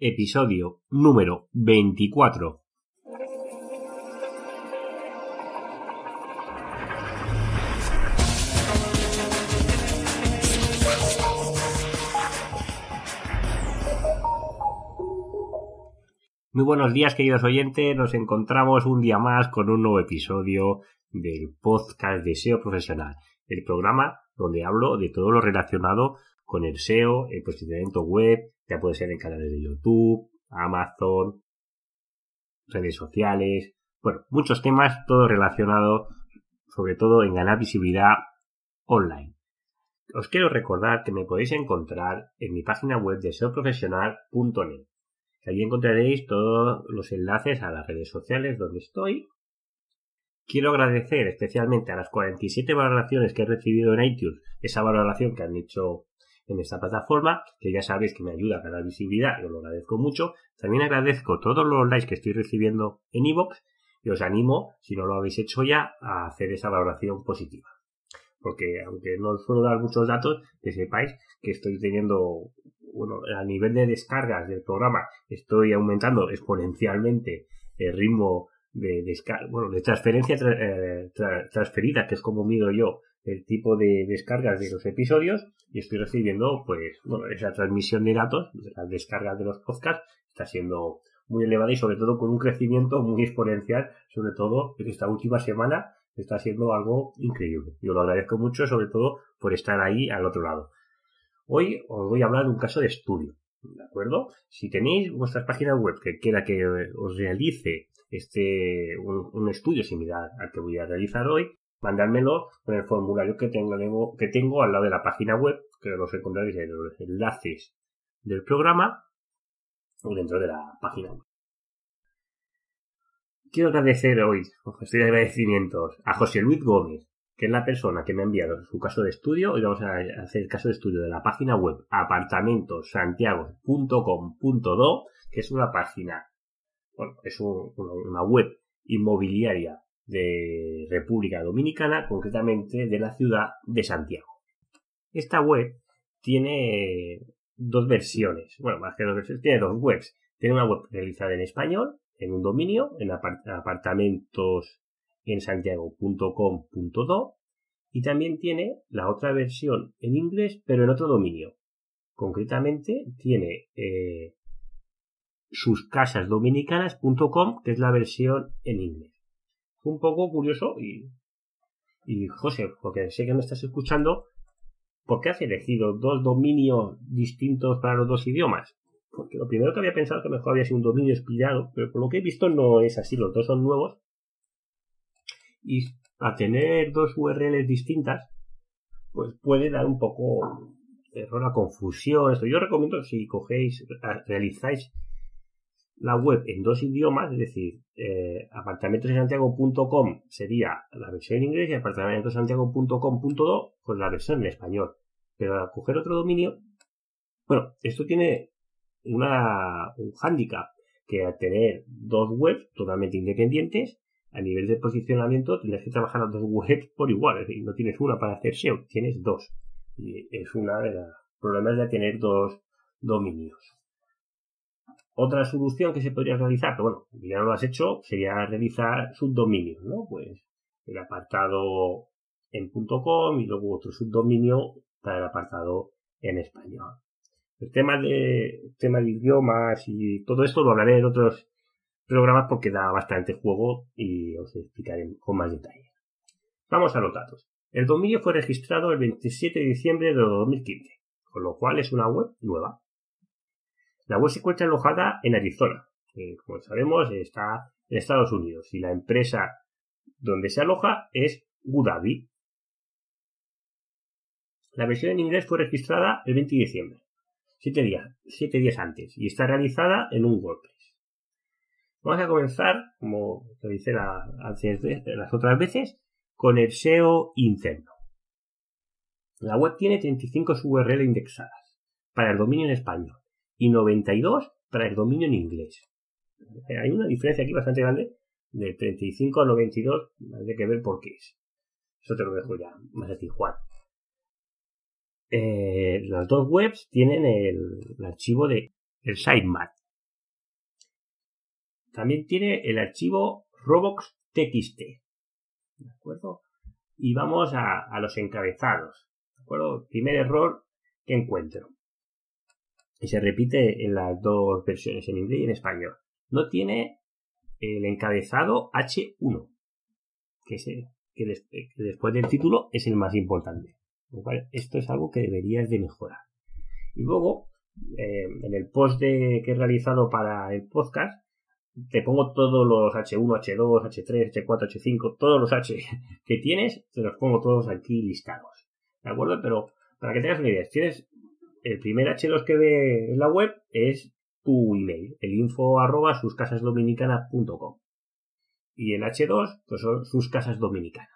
episodio número 24. Muy buenos días, queridos oyentes. Nos encontramos un día más con un nuevo episodio del podcast de SEO Profesional, el programa donde hablo de todo lo relacionado con el SEO, el posicionamiento web, ya puede ser en canales de YouTube, Amazon, redes sociales, bueno, muchos temas, todo relacionado sobre todo en ganar visibilidad online. Os quiero recordar que me podéis encontrar en mi página web de seoprofesional.net. Allí encontraréis todos los enlaces a las redes sociales donde estoy. Quiero agradecer especialmente a las 47 valoraciones que he recibido en iTunes, esa valoración que han hecho en esta plataforma, que ya sabéis que me ayuda a ganar visibilidad y os lo agradezco mucho. También agradezco todos los likes que estoy recibiendo en iVoox y os animo, si no lo habéis hecho ya, a hacer esa valoración positiva. Porque aunque no os suelo dar muchos datos, que sepáis que estoy teniendo, bueno, a nivel de descargas del programa, estoy aumentando exponencialmente el ritmo de descarga, bueno, de transferencia eh, transferida, que es como mido yo el tipo de descargas de los episodios y estoy recibiendo pues bueno esa transmisión de datos las descargas de los podcasts está siendo muy elevada y sobre todo con un crecimiento muy exponencial sobre todo en esta última semana está siendo algo increíble yo lo agradezco mucho sobre todo por estar ahí al otro lado hoy os voy a hablar de un caso de estudio ¿de acuerdo? Si tenéis vuestras páginas web que quiera que os realice este un, estudio similar al que voy a realizar hoy, mandármelo con el formulario que tengo, que tengo al lado de la página web, que los encontraréis en los enlaces del programa o dentro de la página web. Quiero agradecer hoy, estoy de agradecimientos, a José Luis Gómez, que es la persona que me ha enviado su caso de estudio. y vamos a hacer el caso de estudio de la página web apartamentosantiago.com.do, que es una página, bueno, es una web inmobiliaria de República Dominicana, concretamente de la ciudad de Santiago. Esta web tiene dos versiones, bueno, más que dos versiones, tiene dos webs. Tiene una web realizada en español, en un dominio, en apartamentos en santiago.com.do y también tiene la otra versión en inglés, pero en otro dominio. Concretamente tiene eh, suscasasdominicanas.com, que es la versión en inglés un poco curioso y, y José, porque sé que me estás escuchando, ¿por qué has elegido dos dominios distintos para los dos idiomas? Porque lo primero que había pensado que mejor había sido un dominio expirado, pero por lo que he visto no es así, los dos son nuevos. Y a tener dos URLs distintas, pues puede dar un poco error a confusión. Esto yo recomiendo si cogéis, realizáis la web en dos idiomas, es decir, eh, apartamentosensantiago.com sería la versión en inglés y apartamentosantiago.com.do con la versión en español. Pero al coger otro dominio, bueno, esto tiene una, un hándicap que al tener dos webs totalmente independientes, a nivel de posicionamiento tendrás que trabajar las dos webs por igual, es decir, no tienes una para hacer SEO, tienes dos. Y es uno de los problemas de tener dos dominios. Otra solución que se podría realizar, pero bueno, ya no lo has hecho, sería realizar subdominios, ¿no? Pues el apartado en .com y luego otro subdominio para el apartado en español. El tema de, tema de idiomas y todo esto lo hablaré en otros programas porque da bastante juego y os explicaré con más detalle. Vamos a los datos. El dominio fue registrado el 27 de diciembre de 2015, con lo cual es una web nueva. La web se encuentra alojada en Arizona. como sabemos, está en Estados Unidos. Y la empresa donde se aloja es Gudavi. La versión en inglés fue registrada el 20 de diciembre, siete días, siete días antes, y está realizada en un WordPress. Vamos a comenzar, como te dice las otras veces, con el SEO interno. La web tiene 35 URL indexadas para el dominio en español y 92 para el dominio en inglés. Hay una diferencia aquí bastante grande de 35 a 92, hay que ver por qué es. Eso te lo dejo ya más a. Eh, las dos webs tienen el, archivo de el sitemap, también tiene el archivo robots.txt. ¿De acuerdo? Y vamos a, los encabezados. ¿De acuerdo? Primer error que encuentro. Y se repite en las dos versiones, en inglés y en español. No tiene el encabezado H1, que, es que, después del título es el más importante. esto es algo que deberías de mejorar. Y luego, eh, en el post que he realizado para el podcast, te pongo todos los H1, H2, H3, H4, H5, todos los H que tienes, te los pongo todos aquí listados. ¿De acuerdo? Pero para que tengas una idea, tienes el primer H2 que ve en la web es tu email, el info arroba suscasasdominicana.com. Y el H2, pues son sus casas dominicanas.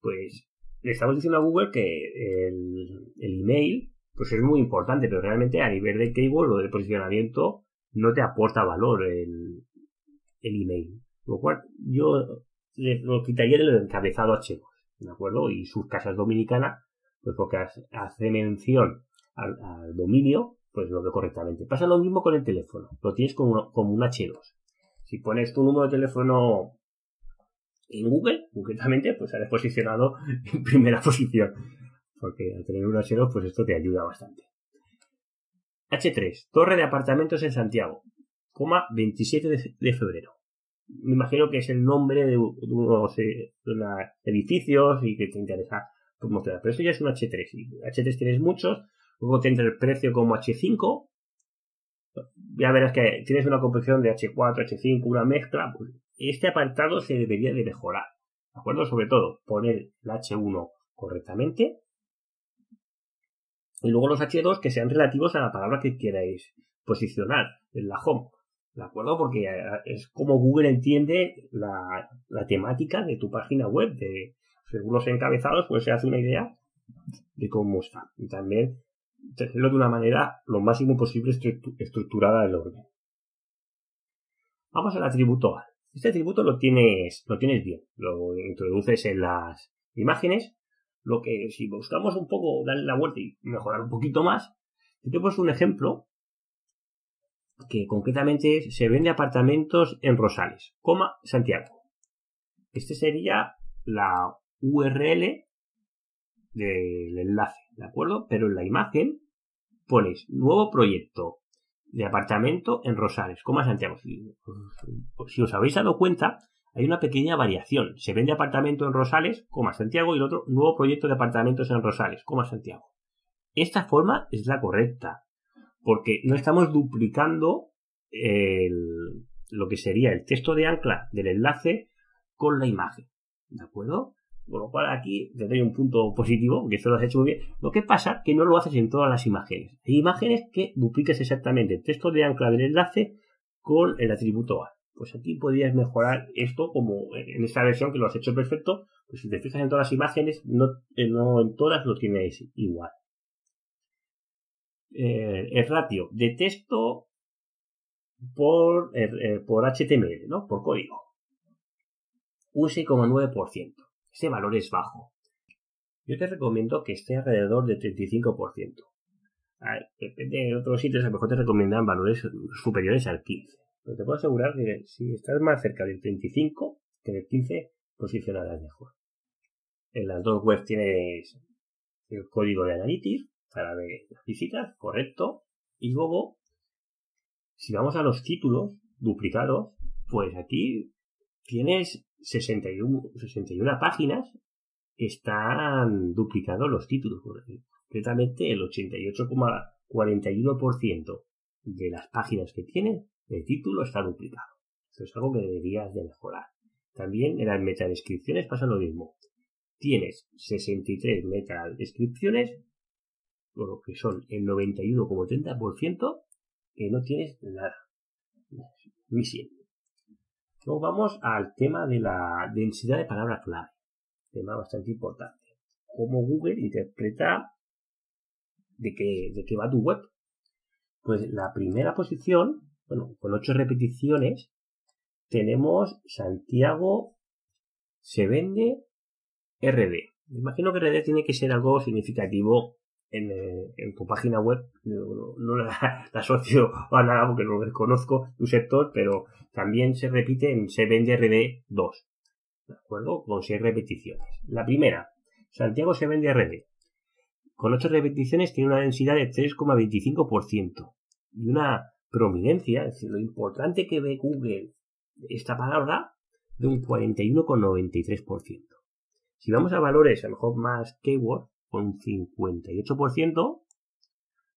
Pues le estamos diciendo a Google que el, el email pues es muy importante, pero realmente a nivel de keyword o de posicionamiento no te aporta valor el, el email. Lo cual yo lo quitaría del encabezado H2, ¿de acuerdo? Y sus casas dominicanas, pues porque hace mención al, dominio, pues lo veo correctamente. Pasa lo mismo con el teléfono, lo tienes como, un H2. Si pones tu número de teléfono en Google, concretamente, pues sales posicionado en primera posición. Porque al tener un H2, pues esto te ayuda bastante. H3, Torre de Apartamentos en Santiago, coma 27 de, febrero. Me imagino que es el nombre de, unos eh, edificios y que te interesa promocionar. Pero esto ya es un H3. Y H3 tienes muchos. Luego tendrá el precio como H5. Ya verás que tienes una composición de H4, H5, una mezcla. Pues este apartado se debería de mejorar. ¿De acuerdo? Sobre todo, poner el H1 correctamente y luego los H2 que sean relativos a la palabra que queráis posicionar en la home. ¿De acuerdo? Porque eh, es como Google entiende la, temática de tu página web. De, según los encabezados, pues se hace una idea de cómo está. Y también hacerlo de una manera lo máximo posible estructurada del orden. Vamos al atributo A. Este atributo lo tienes, lo tienes bien. Lo introduces en las imágenes lo que si buscamos un poco darle la vuelta y mejorar un poquito más, te he un ejemplo que concretamente se vende apartamentos en Rosales, coma Santiago. Este sería la URL del enlace, ¿de acuerdo? Pero en la imagen pones nuevo proyecto de apartamento en Rosales, coma Santiago. si os habéis dado cuenta, hay una pequeña variación. Se vende apartamento en Rosales, coma Santiago, y el otro nuevo proyecto de apartamentos en Rosales, coma Santiago. Esta forma es la correcta, porque no estamos duplicando lo que sería el texto de ancla del enlace con la imagen. ¿De acuerdo? Con lo cual aquí te doy un punto positivo, que esto lo has hecho muy bien. Lo que pasa que no lo haces en todas las imágenes. Hay imágenes que dupliques exactamente el texto de ancla del enlace con el atributo A pues aquí podrías mejorar esto como en esta versión que lo has hecho perfecto, pues si te fijas en todas las imágenes, no, eh, en todas lo tienes igual. Eh, el ratio de texto por, eh, por HTML, ¿no? Por código. Un 6,9%. Ese valor es bajo. Yo te recomiendo que esté alrededor del 35%. depende de otros sitios, a lo mejor te recomiendan valores superiores al 15%. Pero te puedo asegurar que si estás más cerca del 35 que del 15, posicionarás mejor. En las dos webs tienes el código de Analytics para ver las visitas, correcto. Y luego, si vamos a los títulos duplicados, pues aquí tienes 61, 61 páginas están duplicados los títulos. Concretamente, el 88,41% de las páginas que tiene el título está duplicado. Esto es algo que deberías de mejorar. También en las metadescripciones pasa lo mismo. Tienes 63 metadescripciones, lo que son el 91,30% que no tienes nada. Misión. Luego vamos al tema de la densidad de palabras clave. Tema bastante importante. Cómo Google interpreta de qué, de qué va tu web. Pues la primera posición bueno, con ocho repeticiones, tenemos Santiago se vende RD. Me imagino que RD tiene que ser algo significativo en, eh, tu página web, no, la, asocio a nada porque no desconozco tu sector, pero también se repite en se vende RD 2, ¿de acuerdo? Con seis repeticiones. La primera, Santiago se vende RD. Con ocho repeticiones tiene una densidad de 3,25% y una prominencia, es decir, lo importante que ve Google esta palabra, de un 41,93%. Si vamos a valores a lo mejor más keyword, con un 58%,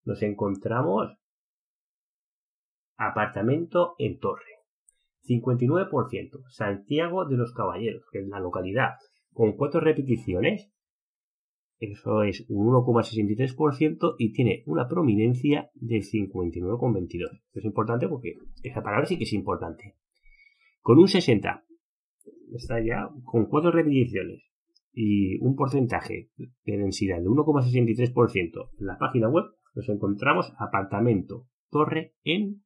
nos encontramos apartamento en Torre. 59%, Santiago de los Caballeros, que es la localidad, con cuatro repeticiones. Eso es un 1,63% y tiene una prominencia del 59,22. Es importante porque esa palabra sí que es importante. Con un 60, está ya con cuatro repeticiones y un porcentaje de densidad de 1,63% en la página web, nos encontramos apartamento, torre en...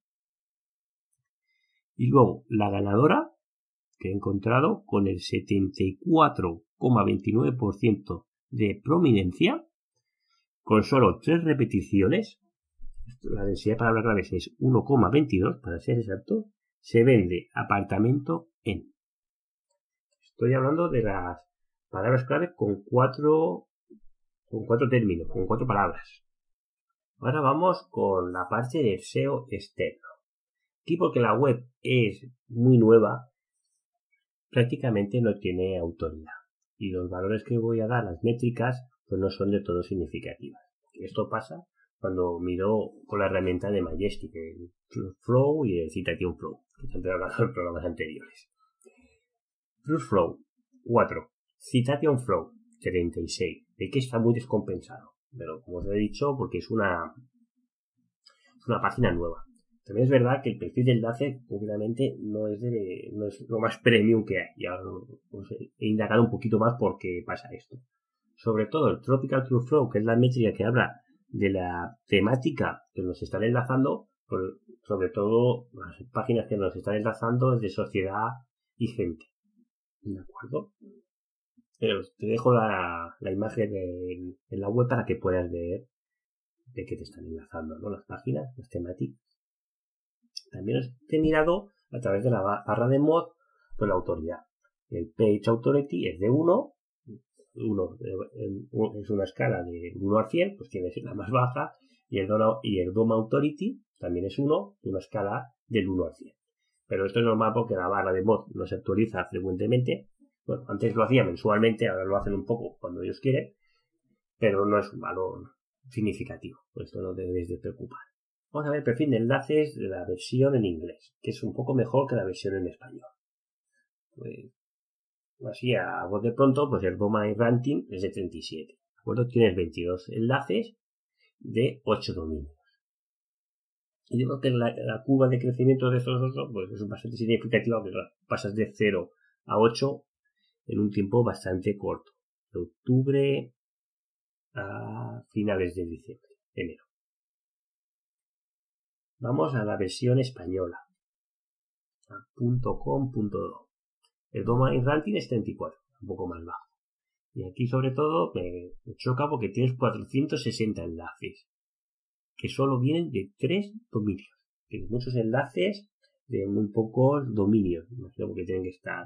Y luego la ganadora que he encontrado con el 74,29% de prominencia, con solo tres repeticiones, la densidad de palabras claves es 1,22 para ser exacto, se vende apartamento en. Estoy hablando de las palabras clave con cuatro, con cuatro términos, con cuatro palabras. Ahora vamos con la parte del SEO externo. Aquí porque la web es muy nueva, prácticamente no tiene autoridad. Y los valores que voy a dar, las métricas, pues no son de todo significativas. Esto pasa cuando miro con la herramienta de Majestic, el Flow y el Citation Flow, que se han hablado en programas anteriores. Flow 4. Citation Flow 36. De que está muy descompensado. Pero como os he dicho, porque es una, es una página nueva. También es verdad que el perfil de enlace, obviamente, no es, de, no es lo más premium que hay. Ya os he indagado un poquito más por qué pasa esto. Sobre todo el Tropical True Flow, que es la métrica que habla de la temática que nos están enlazando, pues, sobre todo las páginas que nos están enlazando es de sociedad y gente. ¿De acuerdo? Pero te dejo la, imagen en, la web para que puedas ver de qué te están enlazando, ¿no? Las páginas, las temáticas. También he mirado a través de la barra de mod pues la autoridad. El Page Authority es de 1, 1 es una escala de 1 a 100, pues tiene la más baja, y el, DOM, y el DOM Authority también es 1, una escala del 1 al 100. Pero esto es normal porque la barra de mod no se actualiza frecuentemente bueno, antes lo hacía mensualmente, ahora lo hacen un poco cuando ellos quieren, pero no es un valor significativo, por esto no debéis de preocupar. Vamos a ver perfil de enlaces de la versión en inglés, que es un poco mejor que la versión en español. Pues, así a voz de pronto, pues el domain ranking es de 37. ¿De acuerdo? Tienes 22 enlaces de 8 dominios. Y digo que la, la curva de crecimiento de estos dos pues es bastante significativa, porque pasas de 0 a 8 en un tiempo bastante corto, de octubre a finales de diciembre, enero. Vamos a la versión española. .com.do. El domain ranking es 34, un poco más bajo. Y aquí sobre todo me, choca porque tienes 460 enlaces, que solo vienen de tres dominios. Tienes muchos enlaces de muy pocos dominios. Imagino que tienen que estar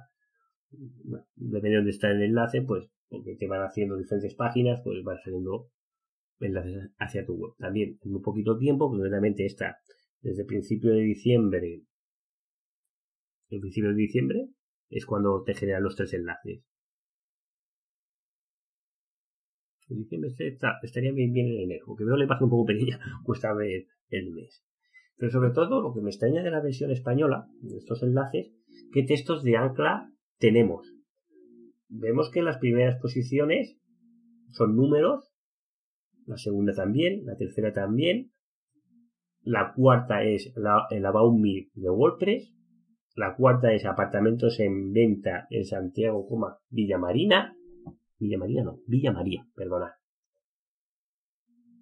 depende de dónde está el enlace, pues porque te van haciendo diferentes páginas, pues van saliendo enlaces hacia tu web. También en un poquito tiempo, concretamente esta, desde el principio de diciembre, el principio de diciembre, es cuando te generan los tres enlaces. En diciembre estaría bien, bien en enero, porque veo la imagen un poco pequeña, cuesta ver el mes. Pero sobre todo, lo que me extraña de la versión española, de estos enlaces, que textos de ancla tenemos. Vemos que las primeras posiciones son números, la segunda también, la tercera también, la cuarta es la, el About Me de WordPress, la cuarta es apartamentos en venta en Santiago, Villa Marina, Villa Marina no, Villa María, perdona.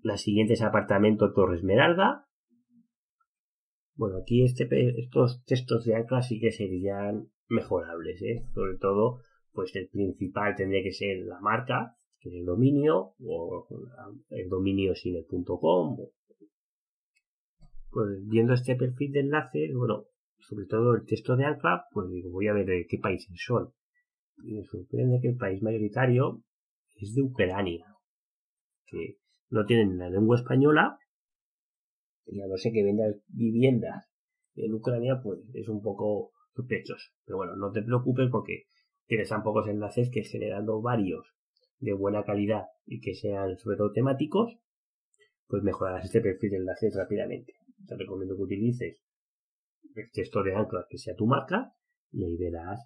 La siguiente es apartamento Torre Esmeralda. Bueno, aquí este, estos textos de ancla sí que serían mejorables, ¿eh? Sobre todo, pues el principal tendría que ser la marca, que es el dominio, o el dominio cine.com. Pues viendo este perfil de enlace, bueno, sobre todo el texto de ancla, pues digo, voy a ver de qué países son. Y me sorprende que el país mayoritario es de Ucrania, que no tienen la lengua española, y a no ser que vendas viviendas en Ucrania, pues es un poco sospechoso. Pero bueno, no te preocupes porque tienes tan pocos enlaces que generando varios de buena calidad y que sean sobre todo temáticos, pues mejorarás este perfil de enlaces rápidamente. Te recomiendo que utilices el texto de ancla que sea tu marca y ahí verás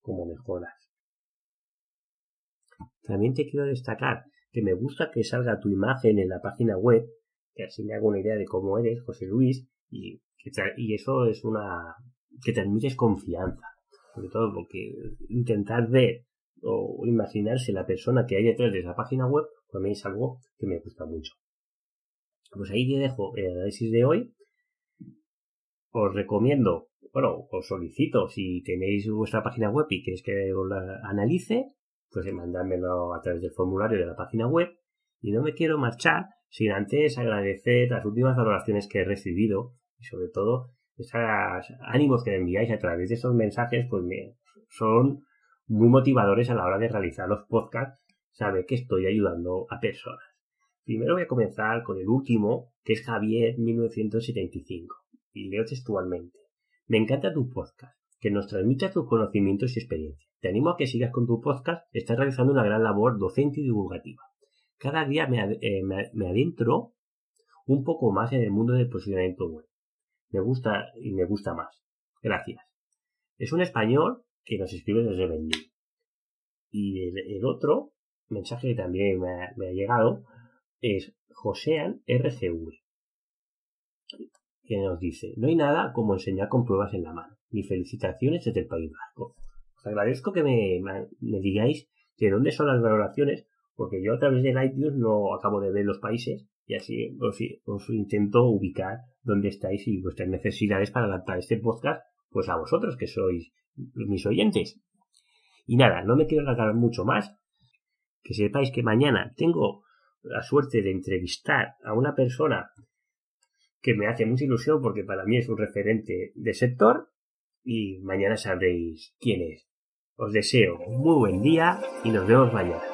cómo mejoras. También te quiero destacar que me gusta que salga tu imagen en la página web, que así me hago una idea de cómo eres, José Luis, y, y eso es una que transmites confianza. Sobre todo porque intentar ver o imaginarse la persona que hay detrás de esa página web, mí es algo que me gusta mucho. Pues ahí te dejo el análisis de hoy. Os recomiendo, bueno, os solicito, si tenéis vuestra página web y queréis que os la analice, pues mandármelo a través del formulario de la página web. Y no me quiero marchar sin antes agradecer las últimas valoraciones que he recibido y sobre todo esos ánimos que me enviáis a través de esos mensajes, pues son muy motivadores a la hora de realizar los podcasts. Sabe que estoy ayudando a personas. Primero voy a comenzar con el último, que es Javier 1975. Y leo textualmente. Me encanta tu podcast, que nos transmite tus conocimientos y experiencias. Te animo a que sigas con tu podcast, estás realizando una gran labor docente y divulgativa. Cada día me, eh, me adentro un poco más en el mundo del posicionamiento web. Me gusta y me gusta más. Gracias. Es un español que nos escribe desde Berlín. Y el, otro mensaje que también me ha, llegado es Josean RGV, que nos dice, no hay nada como enseñar con pruebas en la mano. Ni felicitaciones desde el País Vasco. Os agradezco que me, digáis de dónde son las valoraciones, porque yo a través del iTunes no acabo de ver los países y así os, os, intento ubicar dónde estáis y vuestras necesidades para adaptar este podcast pues a vosotros que sois mis oyentes. Y nada, no me quiero alargar mucho más. Que sepáis que mañana tengo la suerte de entrevistar a una persona que me hace mucha ilusión porque para mí es un referente de sector y mañana sabréis quién es. Os deseo un muy buen día y nos vemos mañana.